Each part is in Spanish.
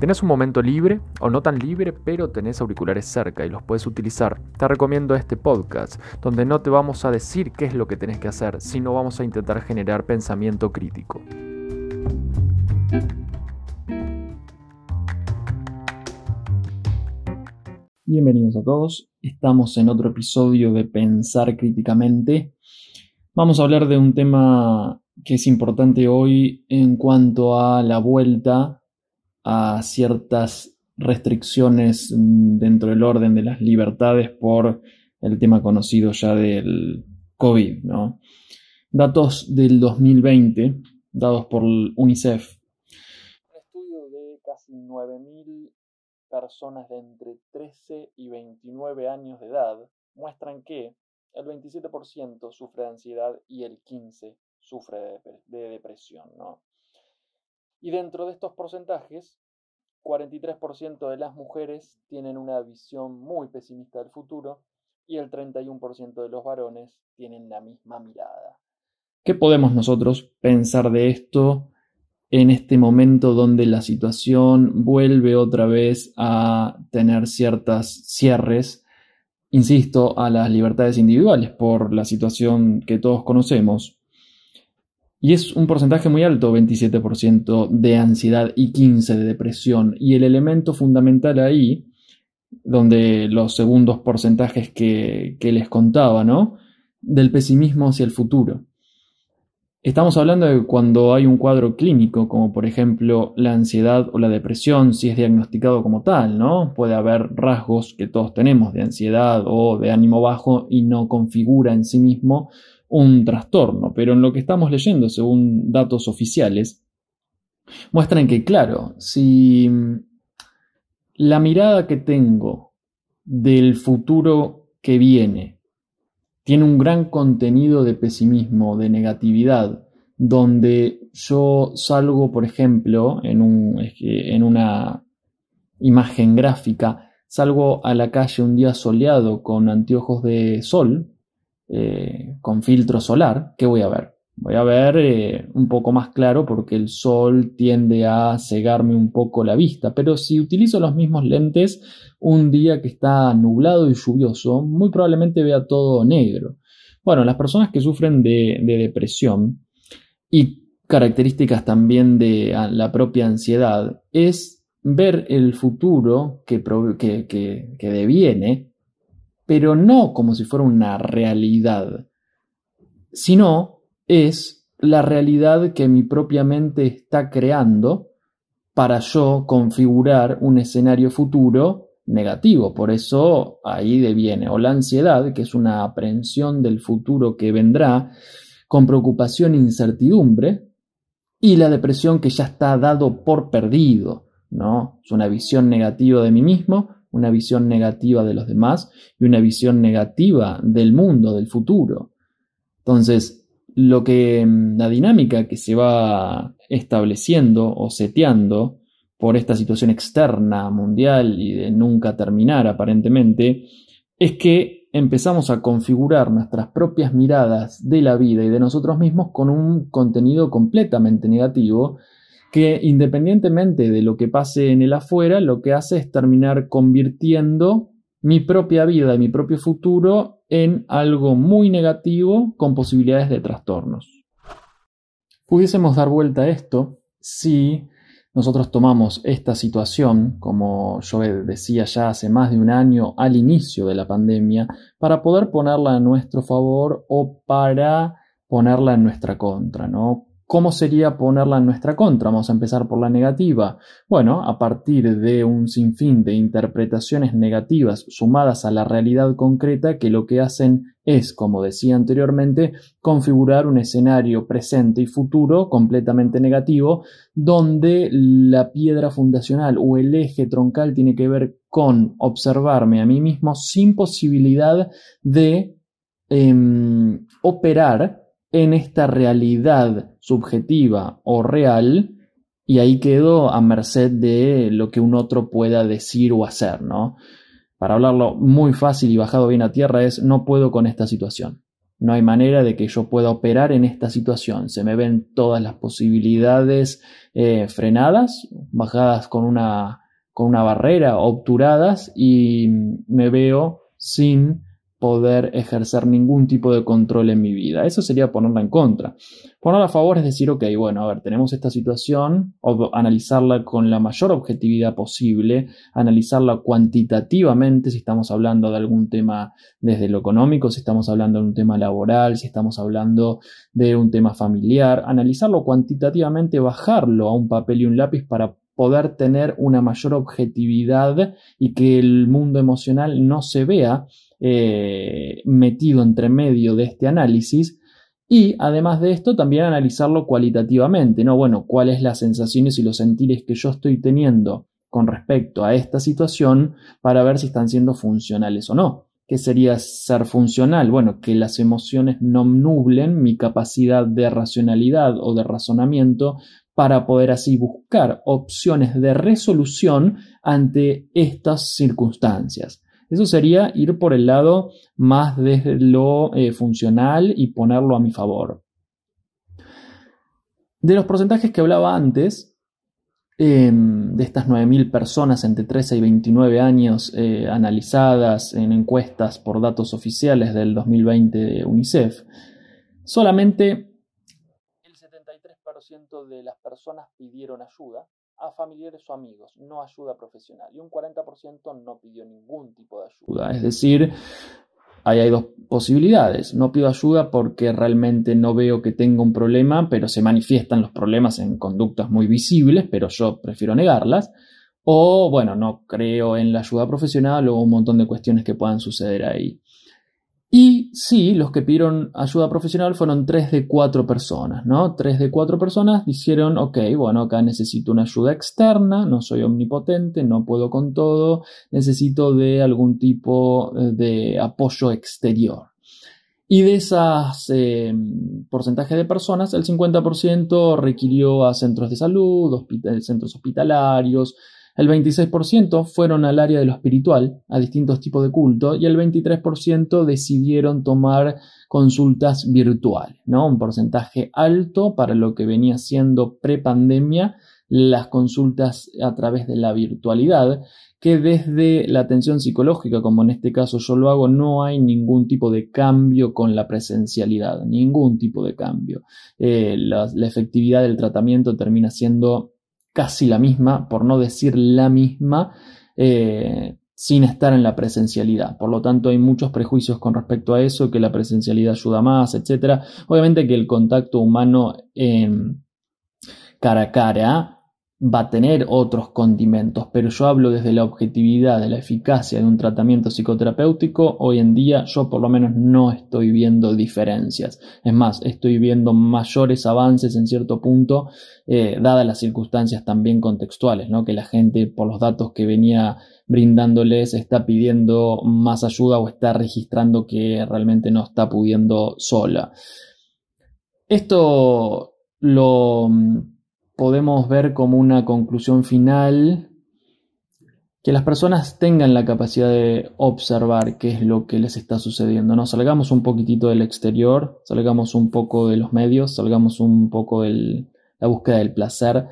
tenés un momento libre o no tan libre, pero tenés auriculares cerca y los puedes utilizar, te recomiendo este podcast, donde no te vamos a decir qué es lo que tenés que hacer, sino vamos a intentar generar pensamiento crítico. Bienvenidos a todos, estamos en otro episodio de Pensar Críticamente. Vamos a hablar de un tema que es importante hoy en cuanto a la vuelta a ciertas restricciones dentro del orden de las libertades por el tema conocido ya del COVID, ¿no? Datos del 2020, dados por UNICEF. Un estudio de casi 9.000 personas de entre 13 y 29 años de edad muestran que el 27% sufre de ansiedad y el 15% sufre de, depresión. ¿no? Y dentro de estos porcentajes, 43% de las mujeres tienen una visión muy pesimista del futuro y el 31% de los varones tienen la misma mirada. ¿Qué podemos nosotros pensar de esto en este momento donde la situación vuelve otra vez a tener ciertas cierres, insisto, a las libertades individuales por la situación que todos conocemos. Y es un porcentaje muy alto, 27% de ansiedad y 15% de depresión. Y el elemento fundamental ahí, donde los segundos porcentajes que, que les contaba, ¿no? Del pesimismo hacia el futuro. Estamos hablando de cuando hay un cuadro clínico, como por ejemplo la ansiedad o la depresión, si es diagnosticado como tal, ¿no? Puede haber rasgos que todos tenemos de ansiedad o de ánimo bajo y no configura en sí mismo un trastorno, pero en lo que estamos leyendo, según datos oficiales, muestran que, claro, si la mirada que tengo del futuro que viene tiene un gran contenido de pesimismo, de negatividad, donde yo salgo, por ejemplo, en, un, en una imagen gráfica, salgo a la calle un día soleado con anteojos de sol, eh, con filtro solar, ¿qué voy a ver? Voy a ver eh, un poco más claro porque el sol tiende a cegarme un poco la vista, pero si utilizo los mismos lentes un día que está nublado y lluvioso, muy probablemente vea todo negro. Bueno, las personas que sufren de, depresión y características también de la propia ansiedad es ver el futuro que, que, que deviene, pero no como si fuera una realidad, sino es la realidad que mi propia mente está creando para yo configurar un escenario futuro negativo. Por eso ahí deviene o la ansiedad, que es una aprehensión del futuro que vendrá, con preocupación e incertidumbre, y la depresión que ya está dado por perdido, ¿no? Es una visión negativa de mí mismo, una visión negativa de los demás y una visión negativa del mundo, del futuro. Entonces, lo que mm, la dinámica que se va estableciendo o seteando por esta situación externa mundial y de nunca terminar aparentemente, es que empezamos a configurar nuestras propias miradas de la vida y de nosotros mismos con un contenido completamente negativo que independientemente de lo que pase en el afuera, lo que hace es terminar convirtiendo mi propia vida y mi propio futuro en algo muy negativo con posibilidades de trastornos. Pudiésemos dar vuelta a esto si nosotros tomamos esta situación, como yo decía ya hace más de un año al inicio de la pandemia, para poder ponerla a nuestro favor o para ponerla en nuestra contra, ¿no? ¿Cómo sería ponerla en nuestra contra? Vamos a empezar por la negativa. Bueno, a partir de un sinfín de interpretaciones negativas sumadas a la realidad concreta que lo que hacen es, como decía anteriormente, configurar un escenario presente y futuro completamente negativo, donde la piedra fundacional o el eje troncal tiene que ver con observarme a mí mismo sin posibilidad de em, operar en esta realidad subjetiva o real y ahí quedo a merced de lo que un otro pueda decir o hacer, ¿no? Para hablarlo muy fácil y bajado bien a tierra es no puedo con esta situación. No hay manera de que yo pueda operar en esta situación. Se me ven todas las posibilidades eh, frenadas, bajadas con una, con una barrera, obturadas, y me veo sin poder ejercer ningún tipo de control en mi vida. Eso sería ponerla en contra. Ponerla a favor es decir, ok, bueno, a ver, tenemos esta situación, analizarla con la mayor objetividad posible, analizarla cuantitativamente si estamos hablando de algún tema desde lo económico, si estamos hablando de un tema laboral, si estamos hablando de un tema familiar, analizarlo cuantitativamente, bajarlo a un papel y un lápiz para poder tener una mayor objetividad y que el mundo emocional no se vea eh, metido entre medio de este análisis y además de esto también analizarlo cualitativamente, ¿no? Bueno, cuáles las sensaciones y los sentires que yo estoy teniendo con respecto a esta situación para ver si están siendo funcionales o no. ¿Qué sería ser funcional? Bueno, que las emociones no nublen mi capacidad de racionalidad o de razonamiento para poder así buscar opciones de resolución ante estas circunstancias. Eso sería ir por el lado más de lo eh, funcional y ponerlo a mi favor. De los porcentajes que hablaba antes, em, de estas 9.000 personas entre 13 y 29 años eh, analizadas en encuestas por datos oficiales del 2020 de UNICEF, solamente 73% de las personas pidieron ayuda a familiares o amigos, no ayuda profesional. Y un 40% no pidió ningún tipo de ayuda. Es decir, ahí hay dos posibilidades. No pido ayuda porque realmente no veo que tenga un problema, pero se manifiestan los problemas en conductas muy visibles, pero yo prefiero negarlas. O, bueno, no creo en la ayuda profesional o un montón de cuestiones que puedan suceder ahí. Y sí, los que pidieron ayuda profesional fueron tres de cuatro personas, ¿no? Tres de cuatro personas dijeron, ok, bueno, acá necesito una ayuda externa, no soy omnipotente, no puedo con todo, necesito de algún tipo eh, de apoyo exterior. Y de esas eh, porcentaje de personas, el 50% requirió a centros de salud, centros hospitalarios, el 26% fueron al área de lo espiritual, a distintos tipos de culto, y el 23% decidieron tomar consultas virtuales, ¿no? Un porcentaje alto para lo que venía siendo prepandemia las consultas a través de la virtualidad, que desde la atención psicológica, como en este caso yo lo hago, no hay ningún tipo de cambio con la presencialidad, ningún tipo de cambio. Eh, la efectividad del tratamiento termina siendo casi la misma, por no decir la misma, eh, sin estar en la presencialidad. Por lo tanto, hay muchos prejuicios con respecto a eso, que la presencialidad ayuda más, etc. Obviamente que el contacto humano cara a cara va a tener otros condimentos, pero yo hablo desde la objetividad, de la eficacia de un tratamiento psicoterapéutico, hoy en día yo por lo menos no estoy viendo diferencias. Es más, estoy viendo mayores avances en cierto punto, eh, dadas las circunstancias también contextuales, ¿no? que la gente por los datos que venía brindándoles está pidiendo más ayuda o está registrando que realmente no está pudiendo sola. Esto lo podemos ver como una conclusión final que las personas tengan la capacidad de observar qué es lo que les está sucediendo. ¿no? Salgamos un poquitito del exterior, salgamos un poco de los medios, salgamos un poco de la búsqueda del placer,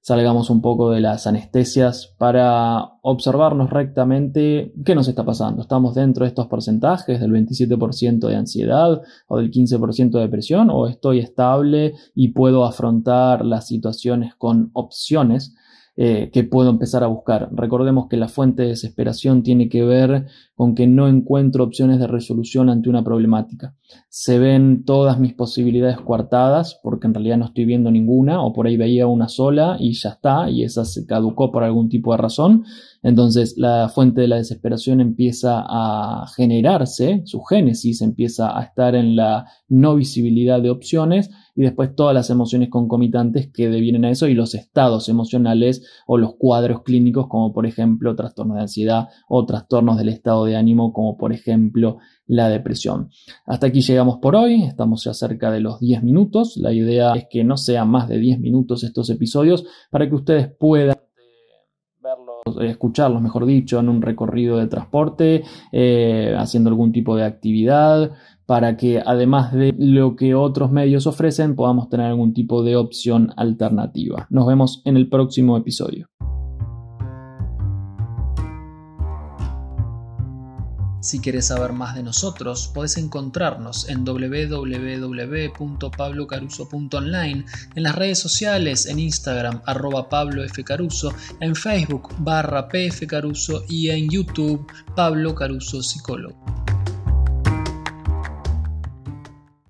salgamos un poco de las anestesias para observarnos rectamente qué nos está pasando. ¿Estamos dentro de estos porcentajes del 27% de ansiedad o del 15% de depresión o estoy estable y puedo afrontar las situaciones con opciones? Eh, que puedo empezar a buscar. Recordemos que la fuente de desesperación tiene que ver con que no encuentro opciones de resolución ante una problemática. Se ven todas mis posibilidades coartadas porque en realidad no estoy viendo ninguna o por ahí veía una sola y ya está y esa se caducó por algún tipo de razón. Entonces la fuente de la desesperación empieza a generarse, su génesis empieza a estar en la no visibilidad de opciones y después todas las emociones concomitantes que devienen a eso y los estados emocionales o los cuadros clínicos como por ejemplo trastornos de ansiedad o trastornos del estado de ánimo como por ejemplo la depresión. Hasta aquí llegamos por hoy, estamos ya cerca de los 10 minutos, la idea es que no sean más de 10 minutos estos episodios para que ustedes puedan escucharlos, mejor dicho, en un recorrido de transporte, eh, haciendo algún tipo de actividad, para que además de lo que otros medios ofrecen, podamos tener algún tipo de opción alternativa. Nos vemos en el próximo episodio. Si quieres saber más de nosotros, puedes encontrarnos en www.pablocaruso.online, en las redes sociales, en Instagram, arroba Pablo F. Caruso, en Facebook, barra PF Caruso y en YouTube, Pablo Caruso Psicólogo.